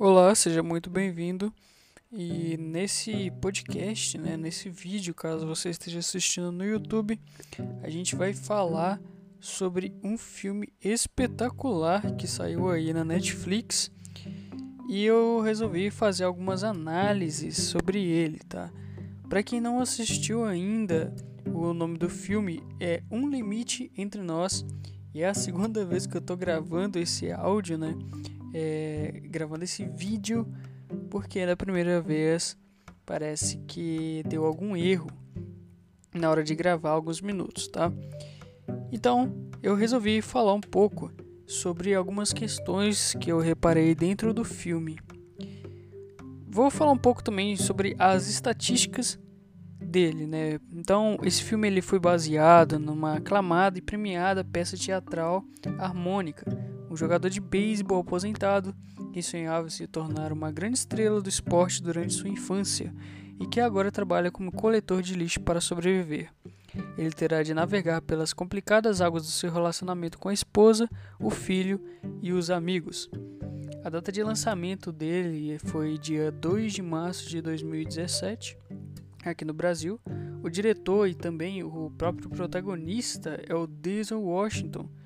Olá, seja muito bem-vindo. E nesse podcast, né, nesse vídeo, caso você esteja assistindo no YouTube, a gente vai falar sobre um filme espetacular que saiu aí na Netflix e eu resolvi fazer algumas análises sobre ele, tá? Para quem não assistiu ainda, o nome do filme é Um Limite Entre Nós e é a segunda vez que eu tô gravando esse áudio, né? É, gravando esse vídeo porque da primeira vez parece que deu algum erro na hora de gravar alguns minutos, tá? Então eu resolvi falar um pouco sobre algumas questões que eu reparei dentro do filme. Vou falar um pouco também sobre as estatísticas dele, né? Então, esse filme ele foi baseado numa aclamada e premiada peça teatral harmônica. Jogador de beisebol aposentado que sonhava se tornar uma grande estrela do esporte durante sua infância e que agora trabalha como coletor de lixo para sobreviver. Ele terá de navegar pelas complicadas águas do seu relacionamento com a esposa, o filho e os amigos. A data de lançamento dele foi dia 2 de março de 2017, aqui no Brasil. O diretor e também o próprio protagonista é o Denzel Washington.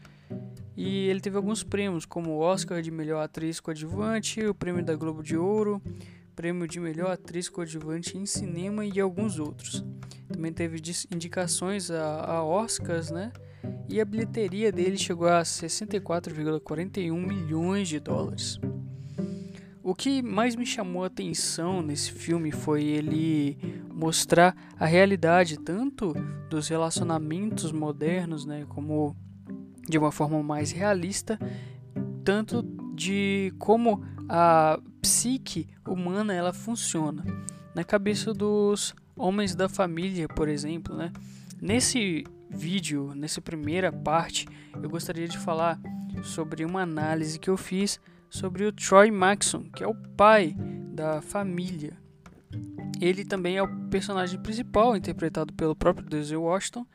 E ele teve alguns prêmios, como o Oscar de melhor atriz coadjuvante, o prêmio da Globo de Ouro, prêmio de melhor atriz coadjuvante em cinema e alguns outros. Também teve indicações a, a Oscars, né? E a bilheteria dele chegou a 64,41 milhões de dólares. O que mais me chamou a atenção nesse filme foi ele mostrar a realidade tanto dos relacionamentos modernos, né, como de uma forma mais realista, tanto de como a psique humana ela funciona na cabeça dos homens da família, por exemplo, né? Nesse vídeo, nessa primeira parte, eu gostaria de falar sobre uma análise que eu fiz sobre o Troy Maxon, que é o pai da família. Ele também é o personagem principal, interpretado pelo próprio Denzel Washington,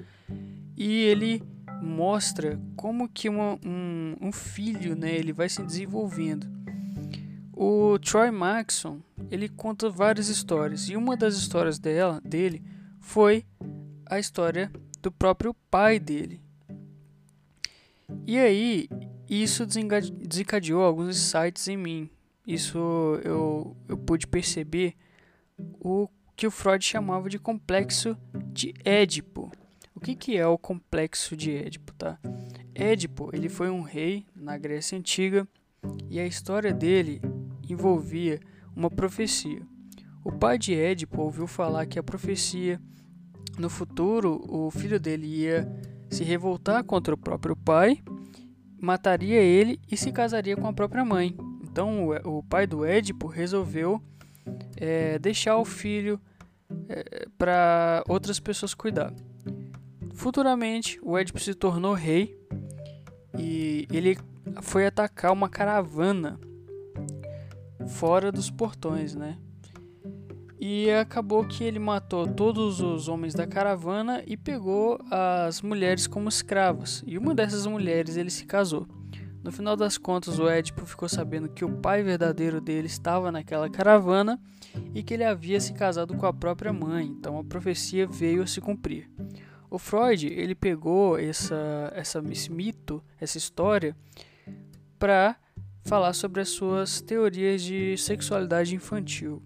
e ele mostra como que uma, um, um filho, né, ele vai se desenvolvendo. O Troy Maxon, ele conta várias histórias e uma das histórias dela, dele foi a história do próprio pai dele. E aí, isso desencadeou alguns insights em mim. Isso eu, eu pude perceber o que o Freud chamava de complexo de Édipo. O que, que é o complexo de Édipo, tá? Édipo, ele foi um rei na Grécia Antiga e a história dele envolvia uma profecia. O pai de Édipo ouviu falar que a profecia no futuro o filho dele ia se revoltar contra o próprio pai, mataria ele e se casaria com a própria mãe. Então o, pai do Édipo resolveu é, deixar o filho é, para outras pessoas cuidar. Futuramente, o Édipo se tornou rei e ele foi atacar uma caravana fora dos portões, né? E acabou que ele matou todos os homens da caravana e pegou as mulheres como escravas. E uma dessas mulheres ele se casou. No final das contas, o Édipo ficou sabendo que o pai verdadeiro dele estava naquela caravana e que ele havia se casado com a própria mãe. Então a profecia veio a se cumprir. O Freud ele pegou essa, essa, esse mito, essa história, para falar sobre as suas teorias de sexualidade infantil.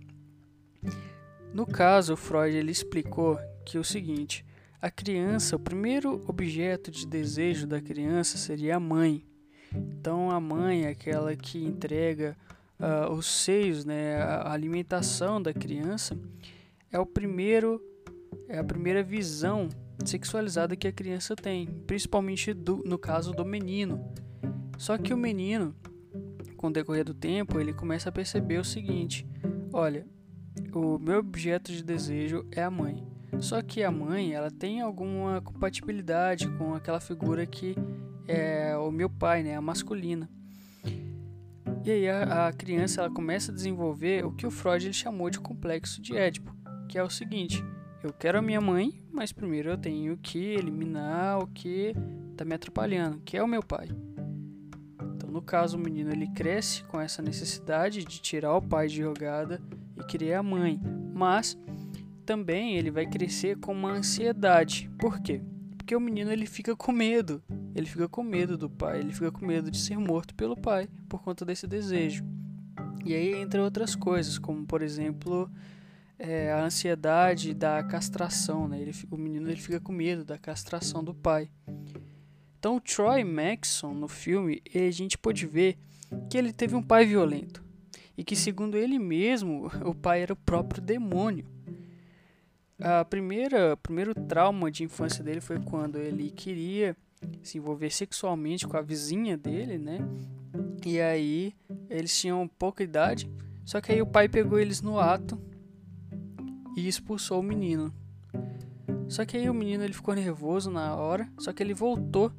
No caso, Freud ele explicou que o seguinte: a criança, o primeiro objeto de desejo da criança seria a mãe. Então, a mãe é aquela que entrega uh, os seios, né, a alimentação da criança, é o primeiro, é a primeira visão sexualizada que a criança tem, principalmente do, no caso do menino. Só que o menino, com o decorrer do tempo, ele começa a perceber o seguinte: olha, o meu objeto de desejo é a mãe. Só que a mãe, ela tem alguma compatibilidade com aquela figura que é o meu pai, né, a masculina. E aí a, a criança ela começa a desenvolver o que o Freud ele chamou de complexo de Édipo, que é o seguinte: eu quero a minha mãe, mas primeiro eu tenho que eliminar o que está me atrapalhando, que é o meu pai. Então no caso, o menino ele cresce com essa necessidade de tirar o pai de jogada e criar a mãe, mas também ele vai crescer com uma ansiedade. Por quê? Porque o menino ele fica com medo. Ele fica com medo do pai, ele fica com medo de ser morto pelo pai por conta desse desejo. E aí, entre outras coisas, como por exemplo, é, a ansiedade da castração, né? Ele, o menino ele fica com medo da castração do pai. Então, o Troy Maxson no filme, a gente pode ver que ele teve um pai violento e que, segundo ele mesmo, o pai era o próprio demônio. A primeira, o primeiro trauma de infância dele foi quando ele queria se envolver sexualmente com a vizinha dele, né? E aí eles tinham pouca idade, só que aí o pai pegou eles no ato e expulsou o menino. Só que aí o menino ele ficou nervoso na hora, só que ele voltou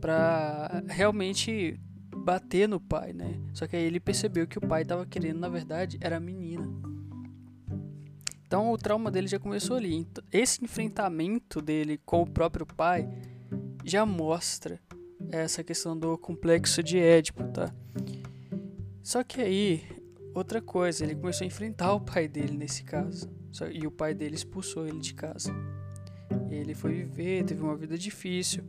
pra realmente bater no pai, né? Só que aí ele percebeu que o pai tava querendo, na verdade, era a menina. Então o trauma dele já começou ali. Então, esse enfrentamento dele com o próprio pai já mostra essa questão do complexo de Édipo, tá? Só que aí, outra coisa, ele começou a enfrentar o pai dele nesse caso. E o pai dele expulsou ele de casa. Ele foi viver, teve uma vida difícil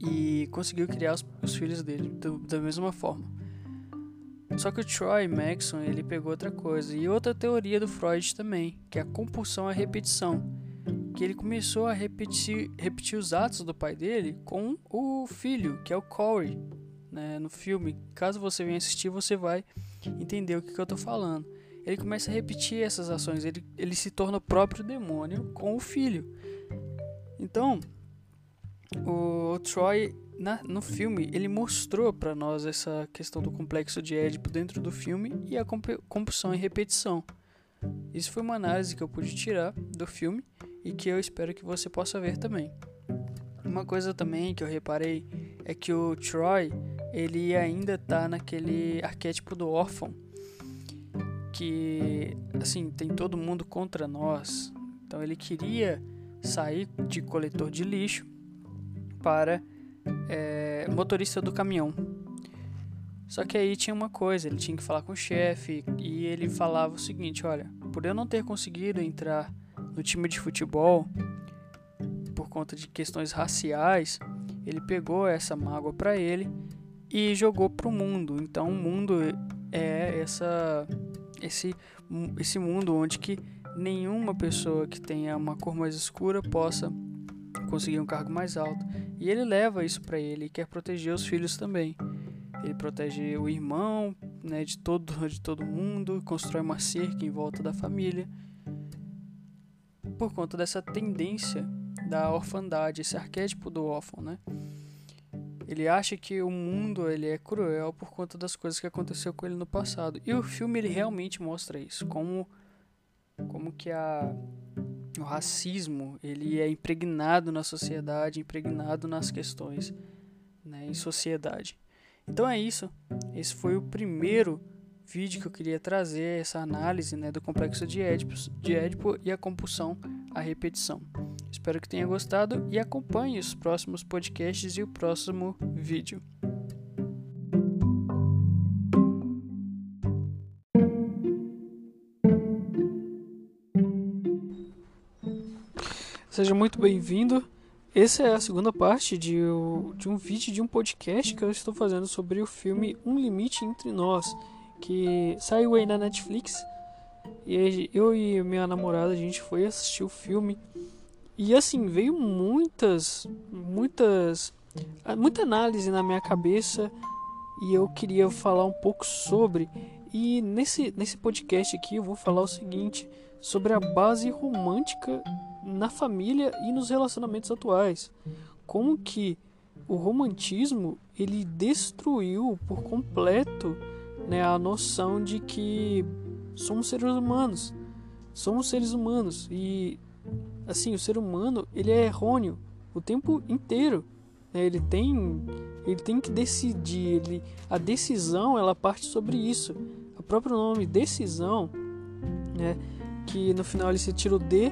e conseguiu criar os, os filhos dele do, da mesma forma. Só que o Troy Maxon ele pegou outra coisa e outra teoria do Freud também, que é a compulsão à repetição, que ele começou a repetir, repetir os atos do pai dele com o filho, que é o Corey, né, no filme. Caso você venha assistir, você vai entender o que, que eu estou falando. Ele começa a repetir essas ações, ele, ele se torna o próprio demônio com o filho. Então, o Troy na, no filme ele mostrou para nós essa questão do complexo de Édipo dentro do filme e a compulsão e repetição. Isso foi uma análise que eu pude tirar do filme e que eu espero que você possa ver também. Uma coisa também que eu reparei é que o Troy ele ainda tá naquele arquétipo do órfão que assim tem todo mundo contra nós. Então ele queria sair de coletor de lixo para é, motorista do caminhão. Só que aí tinha uma coisa, ele tinha que falar com o chefe e ele falava o seguinte: olha, por eu não ter conseguido entrar no time de futebol por conta de questões raciais, ele pegou essa mágoa para ele e jogou para o mundo. Então o mundo é essa esse esse mundo onde que nenhuma pessoa que tenha uma cor mais escura possa conseguir um cargo mais alto. E ele leva isso para ele e quer proteger os filhos também. Ele protege o irmão, né, de todo de todo mundo, constrói uma cerca em volta da família. Por conta dessa tendência da orfandade, esse arquétipo do órfão, né? Ele acha que o mundo ele é cruel por conta das coisas que aconteceu com ele no passado. E o filme ele realmente mostra isso, como como que a o racismo ele é impregnado na sociedade, impregnado nas questões né, em sociedade. Então é isso. Esse foi o primeiro vídeo que eu queria trazer essa análise né, do complexo de Édipo, de Édipo e a compulsão à repetição. Espero que tenha gostado e acompanhe os próximos podcasts e o próximo vídeo. Seja muito bem-vindo. Essa é a segunda parte de, de um vídeo de um podcast que eu estou fazendo sobre o filme Um Limite Entre Nós, que saiu aí na Netflix. E eu e minha namorada a gente foi assistir o filme. E assim, veio muitas, muitas, muita análise na minha cabeça e eu queria falar um pouco sobre. E nesse, nesse podcast aqui eu vou falar o seguinte sobre a base romântica na família e nos relacionamentos atuais. Como que o romantismo ele destruiu por completo né, a noção de que somos seres humanos. Somos seres humanos e assim o ser humano ele é errôneo o tempo inteiro. Né? Ele tem ele tem que decidir. Ele, a decisão ela parte sobre isso. O próprio nome decisão, né? que no final ele se tira o D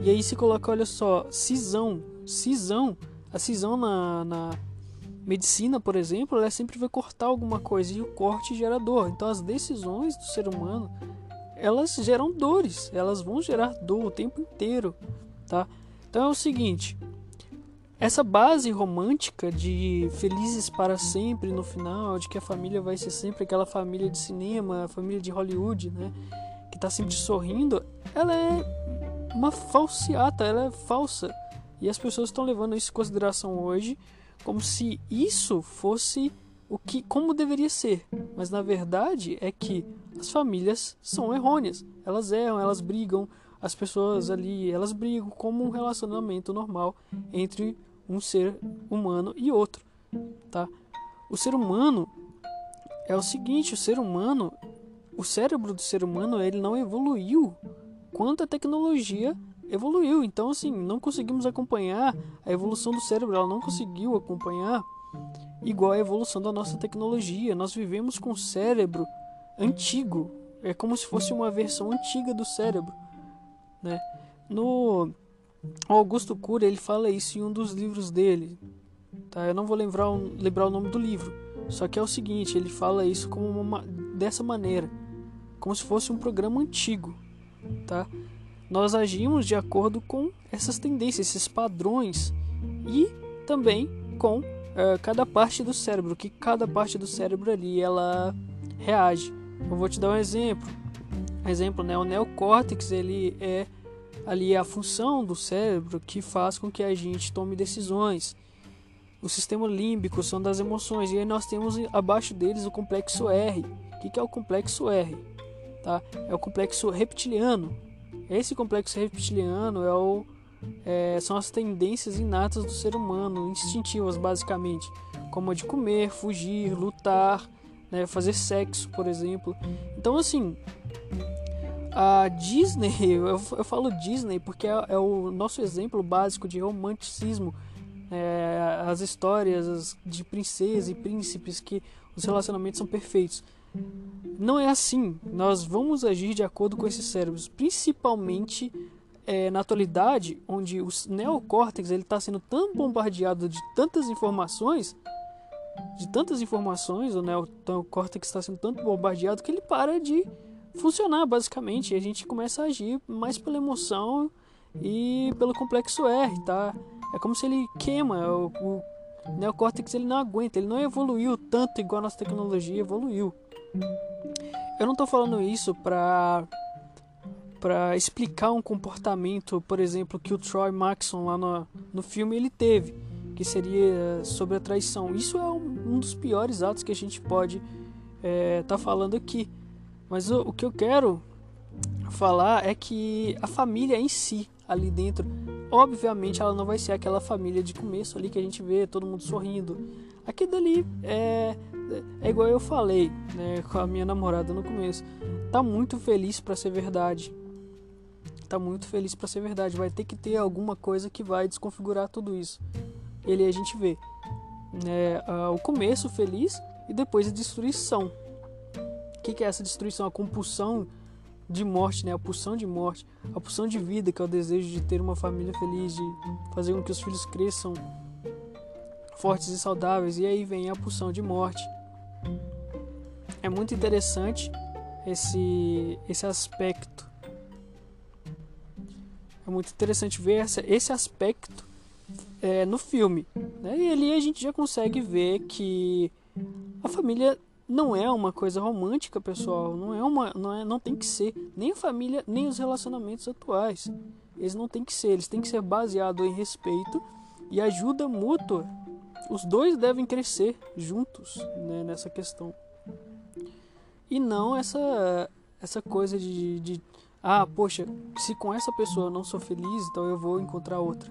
e aí se coloca, olha só, cisão, cisão, a cisão na, na, medicina, por exemplo, ela sempre vai cortar alguma coisa e o corte gera dor. Então as decisões do ser humano, elas geram dores, elas vão gerar dor o tempo inteiro, tá? Então é o seguinte, essa base romântica de felizes para sempre no final, de que a família vai ser sempre aquela família de cinema, a família de Hollywood, né? Que tá sempre sorrindo, ela é uma falseata, ela é falsa. E as pessoas estão levando isso em consideração hoje como se isso fosse o que como deveria ser. Mas na verdade é que as famílias são errôneas. Elas erram, elas brigam, as pessoas ali, elas brigam como um relacionamento normal entre um ser humano e outro, tá? O ser humano é o seguinte, o ser humano, o cérebro do ser humano, ele não evoluiu quanto a tecnologia evoluiu. Então, assim, não conseguimos acompanhar a evolução do cérebro, ela não conseguiu acompanhar igual a evolução da nossa tecnologia. Nós vivemos com o cérebro antigo, é como se fosse uma versão antiga do cérebro, né? No Augusto Cury, ele fala isso em um dos livros dele, tá? Eu não vou lembrar, lembrar o nome do livro, só que é o seguinte, ele fala isso como uma, dessa maneira, como se fosse um programa antigo, tá? nós agimos de acordo com essas tendências, esses padrões e também com uh, cada parte do cérebro, que cada parte do cérebro ali ela reage. Eu vou te dar um exemplo. Exemplo, né? O neocórtex ele é ali a função do cérebro que faz com que a gente tome decisões. O sistema límbico são das emoções e aí nós temos abaixo deles o complexo R. O que é o complexo R? Tá? É o complexo reptiliano, esse complexo reptiliano é o, é, são as tendências inatas do ser humano, instintivas basicamente, como a de comer, fugir, lutar, né, fazer sexo, por exemplo. Então, assim, a Disney, eu, eu falo Disney porque é, é, o nosso exemplo básico de romanticismo. É, as histórias de princesas e príncipes que os relacionamentos são perfeitos. Não é assim. Nós vamos agir de acordo com esses cérebros, principalmente é, na atualidade, onde o neocórtex está sendo tão bombardeado de tantas informações, de tantas informações, o neocórtex está sendo tanto bombardeado que ele para de funcionar basicamente. E a gente começa a agir mais pela emoção e pelo complexo R, tá? É como se ele queima o, o neocórtex ele não aguenta, ele não evoluiu tanto igual a nossa tecnologia evoluiu. Eu não estou falando isso para para explicar um comportamento, por exemplo, que o Troy Maxon lá no, no filme ele teve, que seria sobre a traição. Isso é um, um dos piores atos que a gente pode estar é, tá falando aqui. Mas o, o que eu quero falar é que a família em si, ali dentro, obviamente ela não vai ser aquela família de começo ali que a gente vê todo mundo sorrindo. Aquilo dali é é igual eu falei né, com a minha namorada no começo. Tá muito feliz para ser verdade. Tá muito feliz para ser verdade. Vai ter que ter alguma coisa que vai desconfigurar tudo isso. Ele a gente vê né, uh, o começo feliz e depois a destruição. O que, que é essa destruição? A compulsão de morte, né? A pulsão de morte, a pulsão de vida, que é o desejo de ter uma família feliz, de fazer com que os filhos cresçam fortes e saudáveis. E aí vem a pulsão de morte, é muito interessante esse, esse aspecto. É muito interessante ver essa, esse aspecto é, no filme. Né? E ali a gente já consegue ver que a família não é uma coisa romântica, pessoal. Não é uma, não é, não tem que ser nem a família nem os relacionamentos atuais. Eles não tem que ser, eles têm que ser baseados em respeito e ajuda mútua. Os dois devem crescer juntos né, nessa questão e não essa essa coisa de, de ah, poxa, se com essa pessoa eu não sou feliz, então eu vou encontrar outra.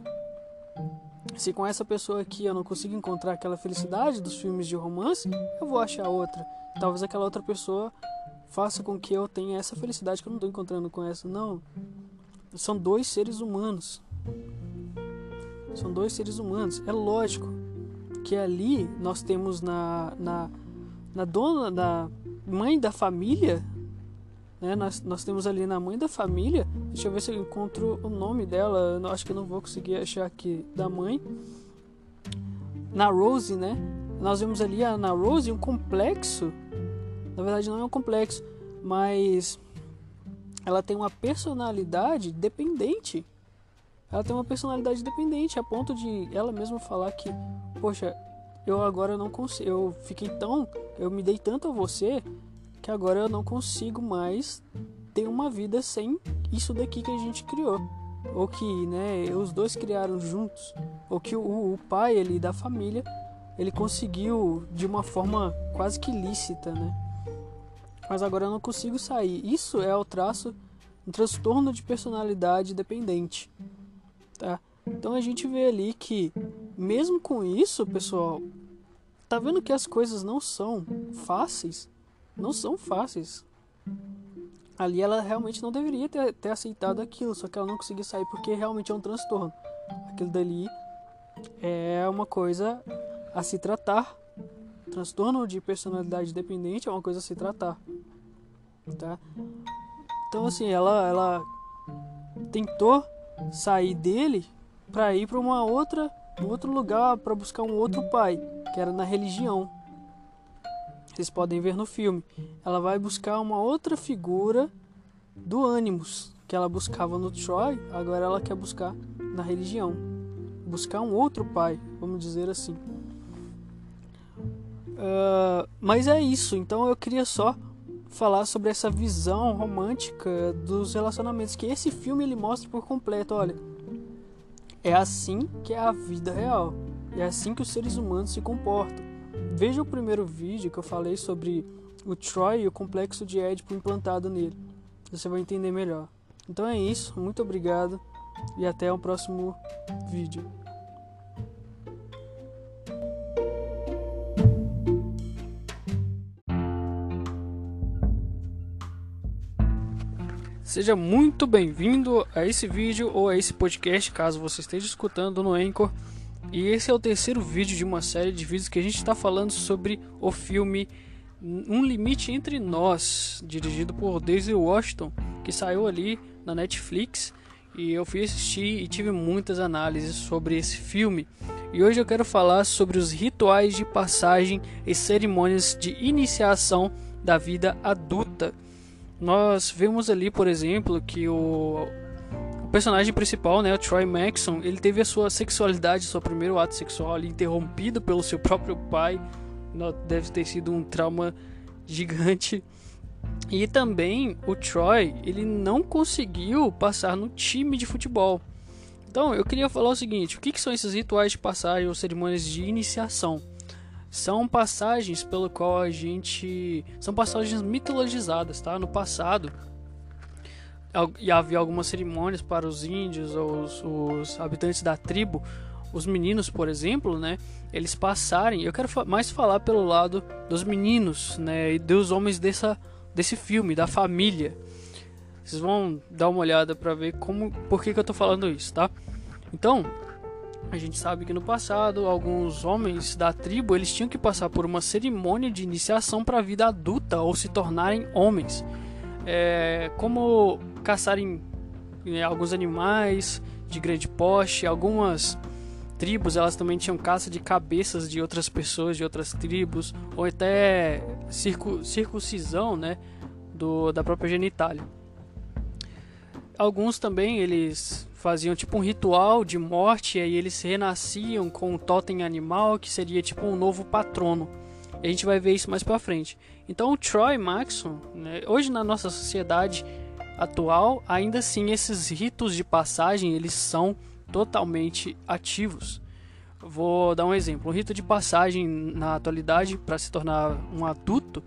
Se com essa pessoa aqui eu não consigo encontrar aquela felicidade dos filmes de romance, eu vou achar outra. Talvez aquela outra pessoa faça com que eu tenha essa felicidade que eu não estou encontrando com essa. Não. São dois seres humanos. São dois seres humanos. É lógico que ali nós temos na, na, na dona da mãe da família, né? Nós, nós temos ali na mãe da família, deixa eu ver se eu encontro o nome dela, eu acho que eu não vou conseguir achar aqui, da mãe. Na Rose, né? nós vemos ali na Rose um complexo. Na verdade, não é um complexo, mas ela tem uma personalidade dependente. Ela tem uma personalidade dependente a ponto de ela mesma falar que, poxa, eu agora não consigo, eu fiquei tão, eu me dei tanto a você que agora eu não consigo mais ter uma vida sem isso daqui que a gente criou ou que né, os dois criaram juntos, ou que o, o pai ele da família ele conseguiu de uma forma quase que lícita, né? Mas agora eu não consigo sair. Isso é o traço um transtorno de personalidade dependente, tá? Então a gente vê ali que mesmo com isso, pessoal, tá vendo que as coisas não são fáceis? Não são fáceis ali ela realmente não deveria ter, ter aceitado aquilo, só que ela não conseguiu sair porque realmente é um transtorno. Aquilo dali é uma coisa a se tratar. Transtorno de personalidade dependente é uma coisa a se tratar. Tá? Então assim, ela ela tentou sair dele para ir para uma outra um outro lugar para buscar um outro pai, que era na religião. Vocês podem ver no filme. Ela vai buscar uma outra figura do Animus que ela buscava no Troy, agora ela quer buscar na religião. Buscar um outro pai, vamos dizer assim. Uh, mas é isso, então eu queria só falar sobre essa visão romântica dos relacionamentos que esse filme ele mostra por completo. Olha, é assim que é a vida real, é assim que os seres humanos se comportam. Veja o primeiro vídeo que eu falei sobre o Troy e o complexo de Édipo implantado nele. Você vai entender melhor. Então é isso, muito obrigado e até o próximo vídeo. Seja muito bem-vindo a esse vídeo ou a esse podcast, caso você esteja escutando no Anchor. E esse é o terceiro vídeo de uma série de vídeos que a gente está falando sobre o filme Um Limite Entre Nós, dirigido por Daisy Washington, que saiu ali na Netflix. E eu fui assistir e tive muitas análises sobre esse filme. E hoje eu quero falar sobre os rituais de passagem e cerimônias de iniciação da vida adulta. Nós vemos ali, por exemplo, que o personagem principal, né, o Troy Maxon, ele teve a sua sexualidade, seu primeiro ato sexual ali, interrompido pelo seu próprio pai. Deve ter sido um trauma gigante. E também o Troy, ele não conseguiu passar no time de futebol. Então, eu queria falar o seguinte: o que, que são esses rituais de passagem ou cerimônias de iniciação? São passagens pelo qual a gente. São passagens mitologizadas, tá? No passado, e havia algumas cerimônias para os índios ou os, os, habitantes da tribo, os meninos, por exemplo, né, eles passarem. Eu quero mais falar pelo lado dos meninos, né, e dos homens dessa desse filme, da família. Vocês vão dar uma olhada para ver como, por que, que eu estou falando isso, tá? Então, a gente sabe que no passado alguns homens da tribo eles tinham que passar por uma cerimônia de iniciação para a vida adulta ou se tornarem homens é, como caçarem né, alguns animais de grande porte, algumas tribos elas também tinham caça de cabeças de outras pessoas de outras tribos ou até circo, circuncisão né do, da própria genitália. Alguns também eles faziam tipo um ritual de morte e aí eles renasciam com um totem animal que seria tipo um novo patrono a gente vai ver isso mais para frente. Então o Troy Maxon, né, hoje na nossa sociedade atual, ainda assim esses ritos de passagem eles são totalmente ativos. Vou dar um exemplo. Um rito de passagem na atualidade para se tornar um adulto,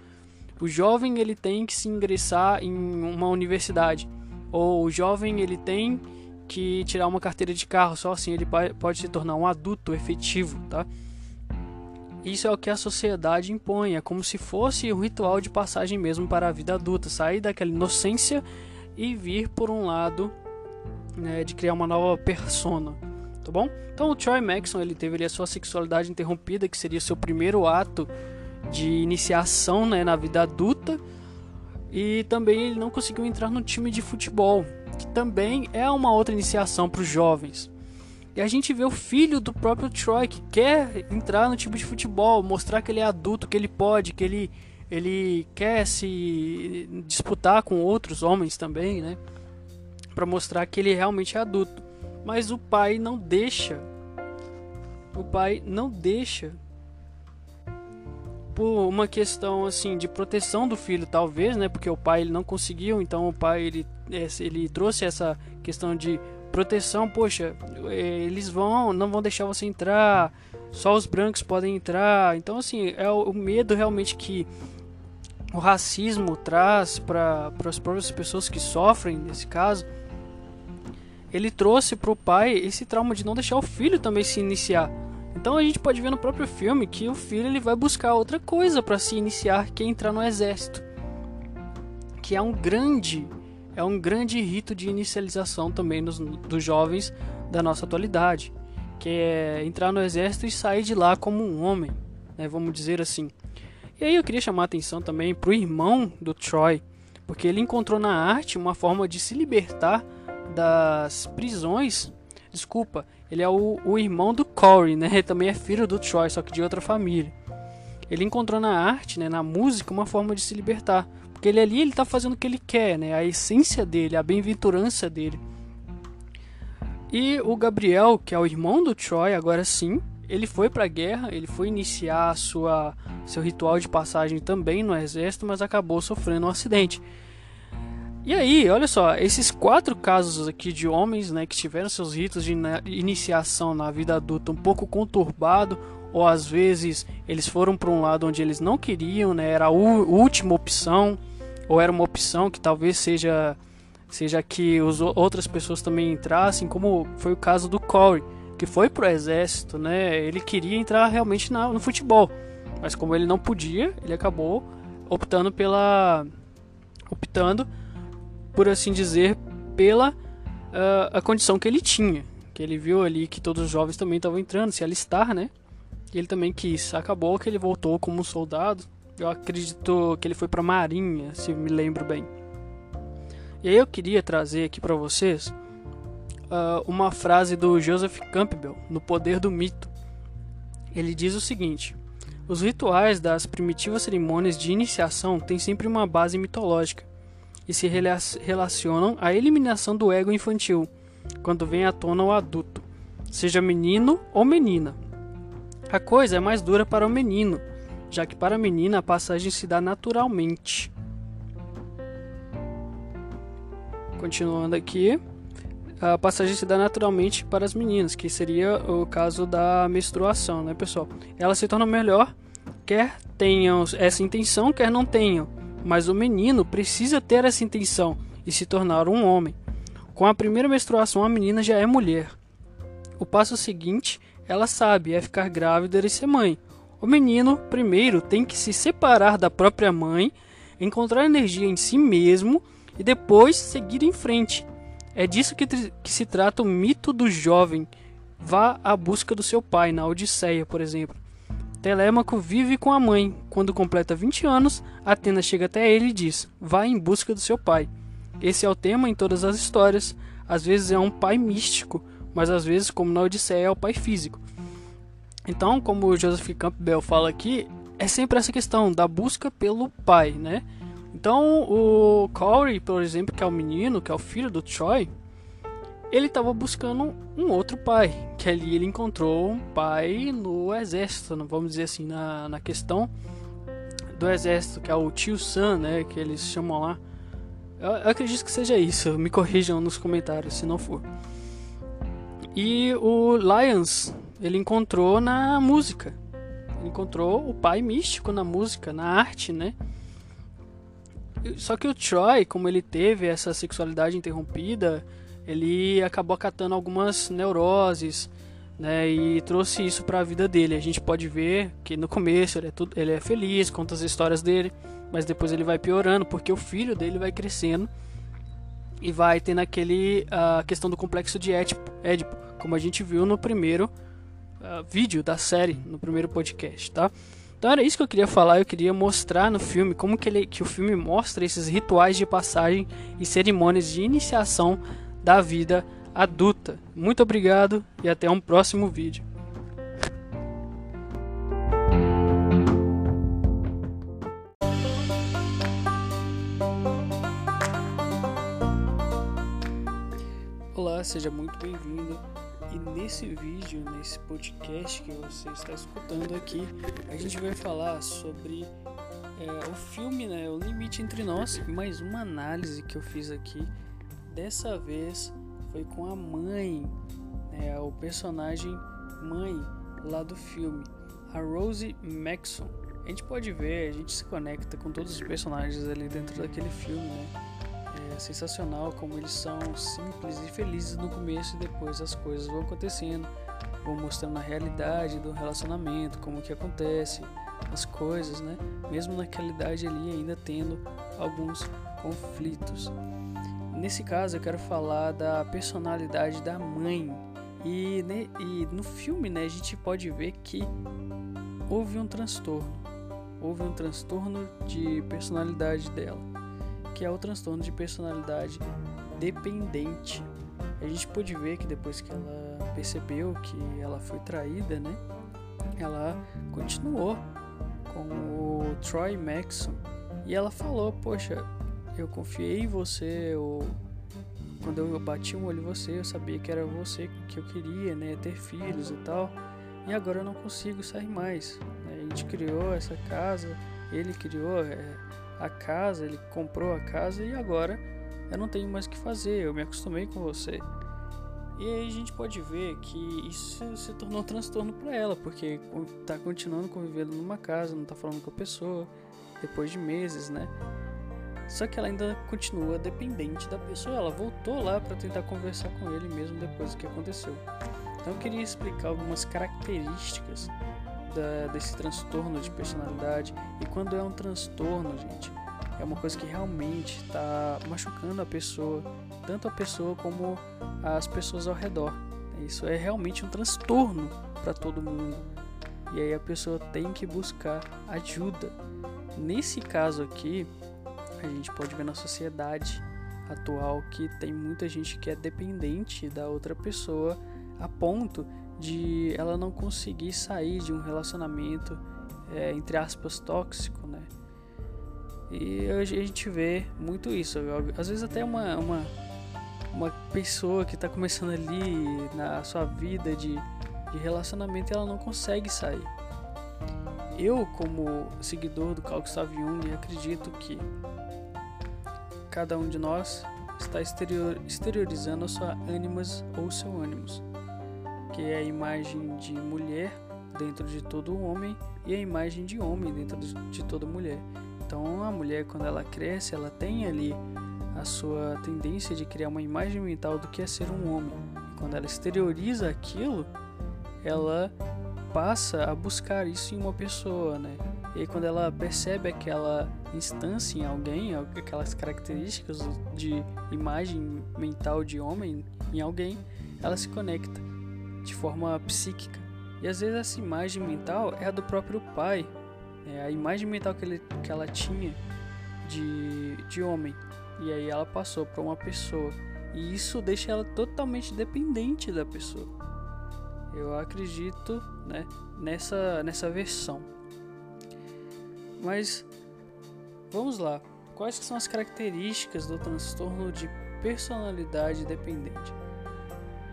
o jovem ele tem que se ingressar em uma universidade ou o jovem ele tem que tirar uma carteira de carro, só assim ele pode se tornar um adulto efetivo, tá? Isso é o que a sociedade impõe, é como se fosse um ritual de passagem mesmo para a vida adulta, sair daquela inocência e vir por um lado né, de criar uma nova persona, tá bom? Então o Troy Maxon ele teve ali a sua sexualidade interrompida, que seria seu primeiro ato de iniciação né, na vida adulta, e também ele não conseguiu entrar no time de futebol, que também é uma outra iniciação para os jovens. E a gente vê o filho do próprio Troy que quer entrar no tipo de futebol, mostrar que ele é adulto, que ele pode, que ele, ele quer se disputar com outros homens também, né? Para mostrar que ele realmente é adulto. Mas o pai não deixa. O pai não deixa por uma questão assim de proteção do filho talvez né porque o pai ele não conseguiu então o pai ele ele trouxe essa questão de proteção poxa é, eles vão não vão deixar você entrar só os brancos podem entrar. Então assim é o medo realmente que o racismo traz para as próprias pessoas que sofrem nesse caso ele trouxe para o pai esse trauma de não deixar o filho também se iniciar. Então a gente pode ver no próprio filme que o filho ele vai buscar outra coisa para se iniciar, que é entrar no exército, que é um grande é um grande rito de inicialização também dos, dos jovens da nossa atualidade, que é entrar no exército e sair de lá como um homem, né, vamos dizer assim. E aí eu queria chamar a atenção também para o irmão do Troy, porque ele encontrou na arte uma forma de se libertar das prisões. Desculpa, ele é o, o irmão do Corey, né? Ele também é filho do Troy, só que de outra família. Ele encontrou na arte, né, na música, uma forma de se libertar. Porque ele ali ele tá fazendo o que ele quer, né? A essência dele, a bem-aventurança dele. E o Gabriel, que é o irmão do Troy, agora sim, ele foi para a guerra, ele foi iniciar sua seu ritual de passagem também no exército, mas acabou sofrendo um acidente. E aí, olha só, esses quatro casos aqui de homens, né, que tiveram seus ritos de iniciação na vida adulta um pouco conturbado, ou às vezes eles foram para um lado onde eles não queriam, né, era a última opção, ou era uma opção que talvez seja seja que os, outras pessoas também entrassem, como foi o caso do Corey, que foi pro exército, né? Ele queria entrar realmente na, no futebol, mas como ele não podia, ele acabou optando pela optando por assim dizer, pela uh, a condição que ele tinha. Que ele viu ali que todos os jovens também estavam entrando, se alistar, né? E ele também quis. Acabou que ele voltou como soldado. Eu acredito que ele foi para a Marinha, se me lembro bem. E aí eu queria trazer aqui para vocês uh, uma frase do Joseph Campbell no Poder do Mito. Ele diz o seguinte: Os rituais das primitivas cerimônias de iniciação têm sempre uma base mitológica e se relacionam à eliminação do ego infantil, quando vem à tona o adulto, seja menino ou menina. A coisa é mais dura para o menino, já que para a menina a passagem se dá naturalmente. Continuando aqui, a passagem se dá naturalmente para as meninas, que seria o caso da menstruação, né, pessoal? Ela se torna melhor, quer tenham essa intenção, quer não tenham mas o menino precisa ter essa intenção e se tornar um homem. Com a primeira menstruação, a menina já é mulher. O passo seguinte, ela sabe, é ficar grávida e ser mãe. O menino, primeiro, tem que se separar da própria mãe, encontrar energia em si mesmo e depois seguir em frente. É disso que, que se trata o mito do jovem. Vá à busca do seu pai, na Odisseia, por exemplo. Telêmaco vive com a mãe. Quando completa 20 anos, Atena chega até ele e diz: Vá em busca do seu pai. Esse é o tema em todas as histórias. Às vezes é um pai místico, mas às vezes, como na Odisseia, é o pai físico. Então, como o Joseph Campbell fala aqui, é sempre essa questão da busca pelo pai, né? Então, o Corey, por exemplo, que é o menino, que é o filho do Troy, ele estava buscando um outro pai, que ali ele encontrou um pai no exército, vamos dizer assim, na, na questão do exército, que é o tio Sam, né, que eles chamam lá. Eu, eu acredito que seja isso, me corrijam nos comentários se não for. E o Lions, ele encontrou na música. Ele encontrou o pai místico na música, na arte, né? Só que o Troy, como ele teve essa sexualidade interrompida, ele acabou acatando algumas neuroses, né, e trouxe isso para a vida dele. A gente pode ver que no começo ele é, tudo, ele é feliz, conta as histórias dele, mas depois ele vai piorando porque o filho dele vai crescendo e vai tendo aquele a questão do complexo de Édipo, como a gente viu no primeiro uh, vídeo da série, no primeiro podcast, tá? Então era isso que eu queria falar, eu queria mostrar no filme como que, ele, que o filme mostra esses rituais de passagem e cerimônias de iniciação da vida adulta. Muito obrigado e até um próximo vídeo. Olá, seja muito bem-vindo. E nesse vídeo, nesse podcast que você está escutando aqui, a gente vai falar sobre é, o filme, né, O Limite Entre Nós, mais uma análise que eu fiz aqui. Dessa vez foi com a mãe, né, o personagem mãe lá do filme, a Rose Maxon. A gente pode ver, a gente se conecta com todos os personagens ali dentro daquele filme, né? É sensacional como eles são simples e felizes no começo e depois as coisas vão acontecendo, vão mostrando a realidade do relacionamento, como que acontece, as coisas, né? Mesmo naquela idade ali ainda tendo alguns conflitos. Nesse caso eu quero falar da personalidade da mãe. E, né, e no filme né, a gente pode ver que houve um transtorno. Houve um transtorno de personalidade dela, que é o transtorno de personalidade dependente. A gente pode ver que depois que ela percebeu que ela foi traída, né, ela continuou com o Troy Maxon e ela falou: Poxa, eu confiei em você, eu, quando eu bati um olho em você, eu sabia que era você que eu queria, né, ter filhos e tal, e agora eu não consigo sair mais. Né? A gente criou essa casa, ele criou é, a casa, ele comprou a casa e agora eu não tenho mais o que fazer, eu me acostumei com você. E aí a gente pode ver que isso se tornou um transtorno para ela, porque tá continuando convivendo numa casa, não tá falando com a pessoa, depois de meses, né? Só que ela ainda continua dependente da pessoa. Ela voltou lá para tentar conversar com ele mesmo depois do que aconteceu. Então eu queria explicar algumas características da, desse transtorno de personalidade. E quando é um transtorno, gente, é uma coisa que realmente está machucando a pessoa, tanto a pessoa como as pessoas ao redor. Isso é realmente um transtorno para todo mundo. E aí a pessoa tem que buscar ajuda. Nesse caso aqui, a gente pode ver na sociedade atual que tem muita gente que é dependente da outra pessoa a ponto de ela não conseguir sair de um relacionamento é, entre aspas tóxico, né? E a gente vê muito isso. Às vezes até uma, uma, uma pessoa que está começando ali na sua vida de, de relacionamento ela não consegue sair. Eu, como seguidor do Carl Gustav Jung, acredito que cada um de nós está exterior, exteriorizando a sua ânimos ou seu ânimos, que é a imagem de mulher dentro de todo homem e a imagem de homem dentro de toda mulher. Então a mulher quando ela cresce, ela tem ali a sua tendência de criar uma imagem mental do que é ser um homem. E quando ela exterioriza aquilo, ela passa a buscar isso em uma pessoa, né? E quando ela percebe aquela instância em alguém, aquelas características de imagem mental de homem em alguém, ela se conecta de forma psíquica. E às vezes essa imagem mental é a do próprio pai, é a imagem mental que, ele, que ela tinha de, de homem. E aí ela passou para uma pessoa. E isso deixa ela totalmente dependente da pessoa. Eu acredito né, nessa, nessa versão. Mas vamos lá. Quais são as características do transtorno de personalidade dependente?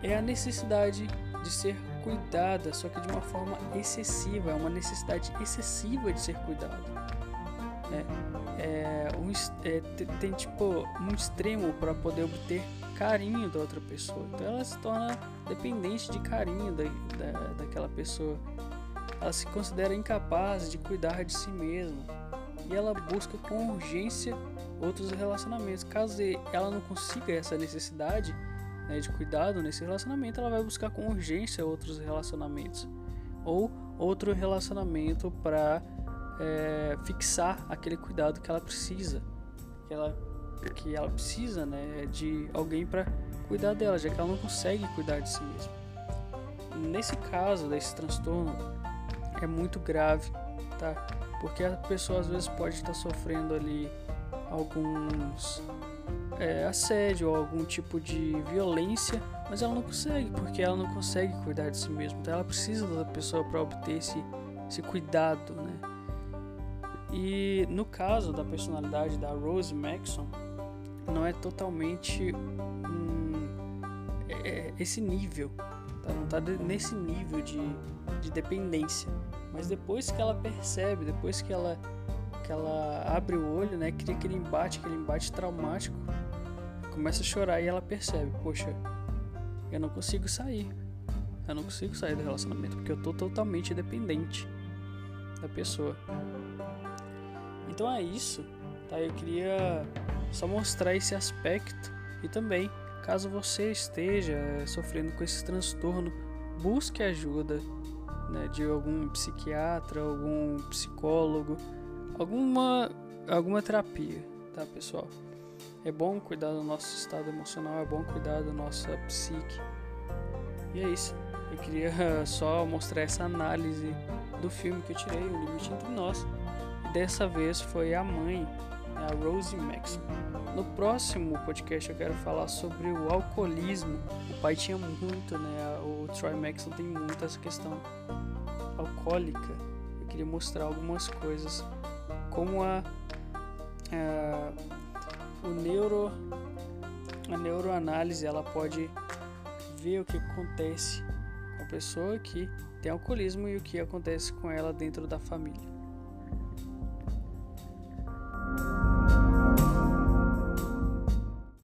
É a necessidade de ser cuidada, só que de uma forma excessiva, é uma necessidade excessiva de ser cuidado. É, é, um, é, tem tipo um extremo para poder obter carinho da outra pessoa. Então ela se torna dependente de carinho da, da, daquela pessoa ela se considera incapaz de cuidar de si mesma e ela busca com urgência outros relacionamentos. Caso ela não consiga essa necessidade né, de cuidado nesse relacionamento, ela vai buscar com urgência outros relacionamentos ou outro relacionamento para é, fixar aquele cuidado que ela precisa, que ela, que ela precisa né, de alguém para cuidar dela, já que ela não consegue cuidar de si mesma. Nesse caso desse transtorno, é muito grave, tá? Porque a pessoa às vezes pode estar sofrendo ali alguns é, assédio ou algum tipo de violência Mas ela não consegue, porque ela não consegue cuidar de si mesma. Então ela precisa da pessoa para obter esse, esse cuidado, né? E no caso da personalidade da Rose Maxon, não é totalmente um, é, é esse nível, tá? não está nesse nível de, de dependência. Mas depois que ela percebe, depois que ela, que ela abre o olho, né, cria aquele embate, aquele embate traumático, começa a chorar e ela percebe, poxa, eu não consigo sair. Eu não consigo sair do relacionamento porque eu tô totalmente dependente da pessoa. Então é isso, tá? Eu queria só mostrar esse aspecto e também, caso você esteja eh, sofrendo com esse transtorno, busque ajuda né, de algum psiquiatra, algum psicólogo, alguma alguma terapia, tá, pessoal? É bom cuidar do nosso estado emocional, é bom cuidar da nossa psique. E é isso. Eu queria só mostrar essa análise do filme que eu tirei, O Limite Entre Nós. Dessa vez foi a mãe, a Rosie Maxwell. No próximo podcast eu quero falar sobre o alcoolismo. O pai tinha muito, né? O Troy Maxwell tem muito essa questão alcoólica. Eu queria mostrar algumas coisas, como a, a o neuro a neuroanálise ela pode ver o que acontece com a pessoa que tem alcoolismo e o que acontece com ela dentro da família.